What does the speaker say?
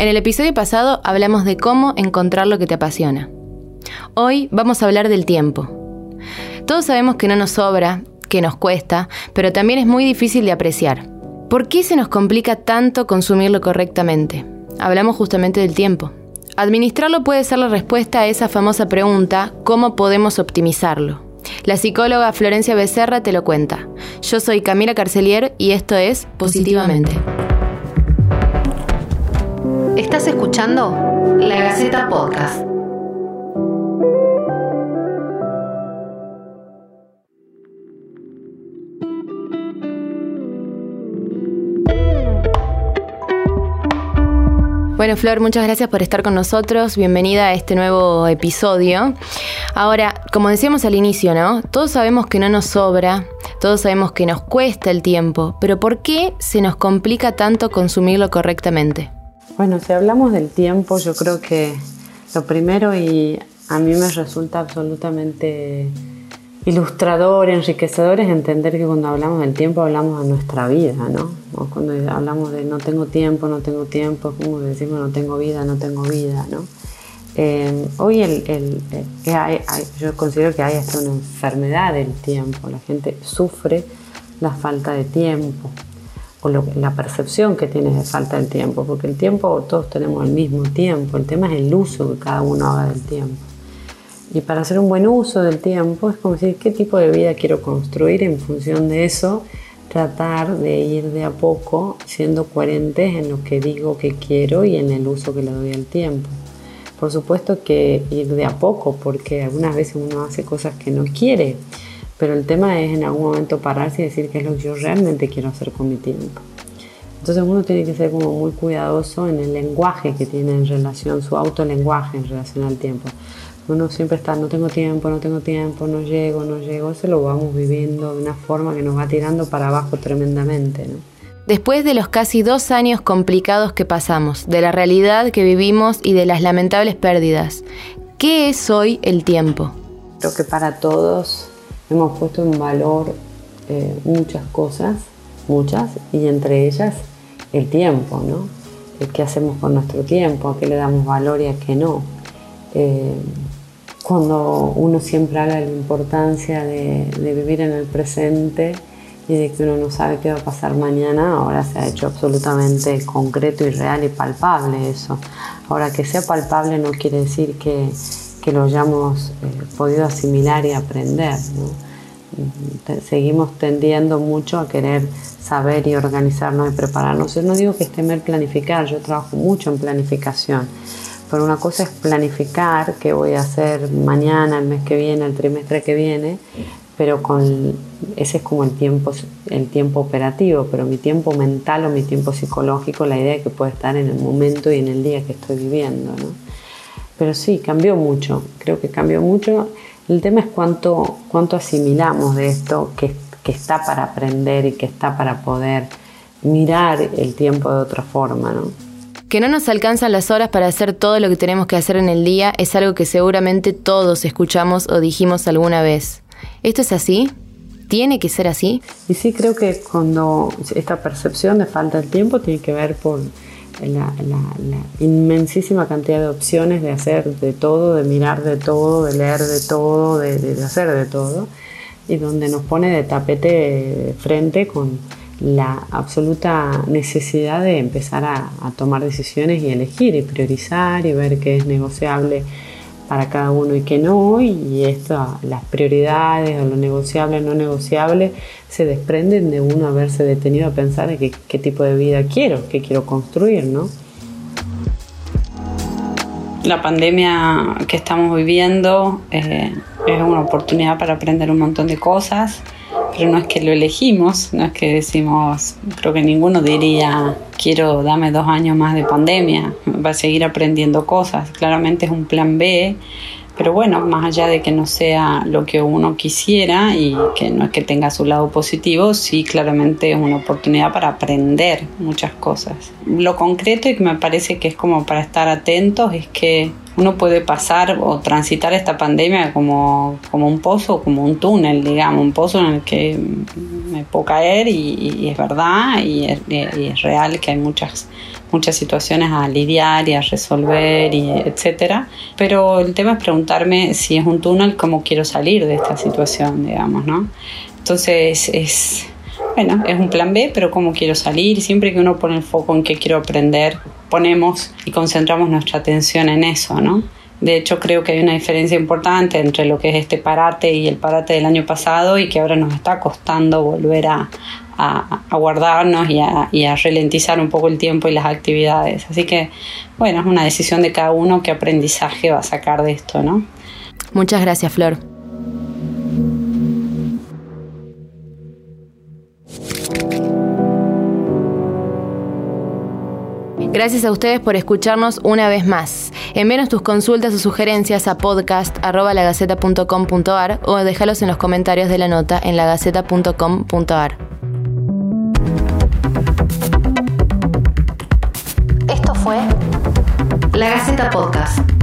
En el episodio pasado hablamos de cómo encontrar lo que te apasiona. Hoy vamos a hablar del tiempo. Todos sabemos que no nos sobra, que nos cuesta, pero también es muy difícil de apreciar. ¿Por qué se nos complica tanto consumirlo correctamente? Hablamos justamente del tiempo. Administrarlo puede ser la respuesta a esa famosa pregunta, ¿cómo podemos optimizarlo? La psicóloga Florencia Becerra te lo cuenta. Yo soy Camila Carcelier y esto es Positivamente. Estás escuchando La Gaceta Podcast. Bueno, Flor, muchas gracias por estar con nosotros. Bienvenida a este nuevo episodio. Ahora, como decíamos al inicio, ¿no? Todos sabemos que no nos sobra, todos sabemos que nos cuesta el tiempo, pero ¿por qué se nos complica tanto consumirlo correctamente? Bueno, si hablamos del tiempo, yo creo que lo primero y a mí me resulta absolutamente ilustrador, enriquecedor es entender que cuando hablamos del tiempo hablamos de nuestra vida, ¿no? Cuando hablamos de no tengo tiempo, no tengo tiempo, es como decimos no tengo vida, no tengo vida, ¿no? Eh, hoy el, eh, yo considero que hay hasta una enfermedad del tiempo, la gente sufre la falta de tiempo o la percepción que tiene de falta de tiempo, porque el tiempo todos tenemos el mismo tiempo, el tema es el uso que cada uno haga del tiempo. Y para hacer un buen uso del tiempo es como decir qué tipo de vida quiero construir en función de eso, tratar de ir de a poco siendo coherentes en lo que digo que quiero y en el uso que le doy al tiempo. Por supuesto que ir de a poco, porque algunas veces uno hace cosas que no quiere, pero el tema es en algún momento pararse y decir qué es lo que yo realmente quiero hacer con mi tiempo. Entonces uno tiene que ser como muy cuidadoso en el lenguaje que tiene en relación, su autolenguaje en relación al tiempo uno siempre está, no tengo tiempo, no tengo tiempo, no llego, no llego, eso lo vamos viviendo de una forma que nos va tirando para abajo tremendamente. Después de los casi dos años complicados que pasamos, de la realidad que vivimos y de las lamentables pérdidas, ¿qué es hoy el tiempo? Creo que para todos hemos puesto en valor eh, muchas cosas, muchas, y entre ellas el tiempo, ¿no? ¿Qué hacemos con nuestro tiempo? ¿A qué le damos valor y a qué no? Eh, cuando uno siempre habla de la importancia de, vivir en el presente y de que uno no sabe qué va a pasar mañana, ahora se ha hecho absolutamente concreto y real y palpable eso. Ahora que sea palpable no quiere decir que, que lo hayamos eh, podido asimilar y aprender. Seguimos tendiendo mucho a querer saber y organizarnos y prepararnos. Yo no digo que esté mal planificar, yo trabajo mucho en planificación pero una cosa es planificar qué voy a hacer mañana, el mes que viene, el trimestre que viene, pero con ese es como el tiempo, operativo, pero mi tiempo mental o mi tiempo psicológico, la idea es que puede estar en el momento y en el día que estoy viviendo. Pero sí, cambió mucho, creo que cambió mucho. El tema es cuánto, cuánto asimilamos de esto que, que está para aprender y que está para poder mirar el tiempo de otra forma. ¿no? Que no nos alcanzan las horas para hacer todo lo que tenemos que hacer en el día es algo que seguramente todos escuchamos o dijimos alguna vez. ¿Esto es así? ¿Tiene que ser así? Y sí creo que cuando esta percepción de falta de tiempo tiene que ver por la, inmensísima cantidad de opciones de hacer de todo, de mirar de todo, de leer de todo, de hacer de todo, y donde nos pone de tapete frente con la absoluta necesidad de empezar a, tomar decisiones y elegir y priorizar y ver qué es negociable para cada uno y qué no, y esto, las prioridades o lo negociable o no negociable se desprenden de uno haberse detenido a pensar de qué, tipo de vida quiero, qué quiero construir, ¿no? La pandemia que estamos viviendo eh, es una oportunidad para aprender un montón de cosas pero no es que lo elegimos, no es que decimos, creo que ninguno diría, quiero, dame dos años más de pandemia, va a seguir aprendiendo cosas, claramente es un plan B, pero bueno, más allá de que no sea lo que uno quisiera y que no es que tenga su lado positivo, sí claramente es una oportunidad para aprender muchas cosas. Lo concreto y que me parece que es como para estar atentos es que uno puede pasar o transitar esta pandemia como, como un pozo, como un túnel, digamos, un pozo en el que me puedo caer y, es verdad y es, real que hay muchas muchas situaciones a lidiar y a resolver y etcétera. Pero el tema es preguntarme si es un túnel cómo quiero salir de esta situación digamos no entonces es bueno es un plan B pero cómo quiero salir siempre que uno pone el foco en qué quiero aprender ponemos y concentramos nuestra atención en eso no de hecho, creo que hay una diferencia importante entre lo que es este parate y el parate del año pasado y que ahora nos está costando volver a, guardarnos y a, y a, ralentizar un poco el tiempo y las actividades. Así que, bueno, es una decisión de cada uno qué aprendizaje va a sacar de esto, ¿no? Muchas gracias, Flor. Gracias a ustedes por escucharnos una vez más. Envíenos tus consultas o sugerencias a podcast.lagaceta.com.ar o déjalos en los comentarios de la nota en lagaceta.com.ar. Esto fue La Gaceta Podcast.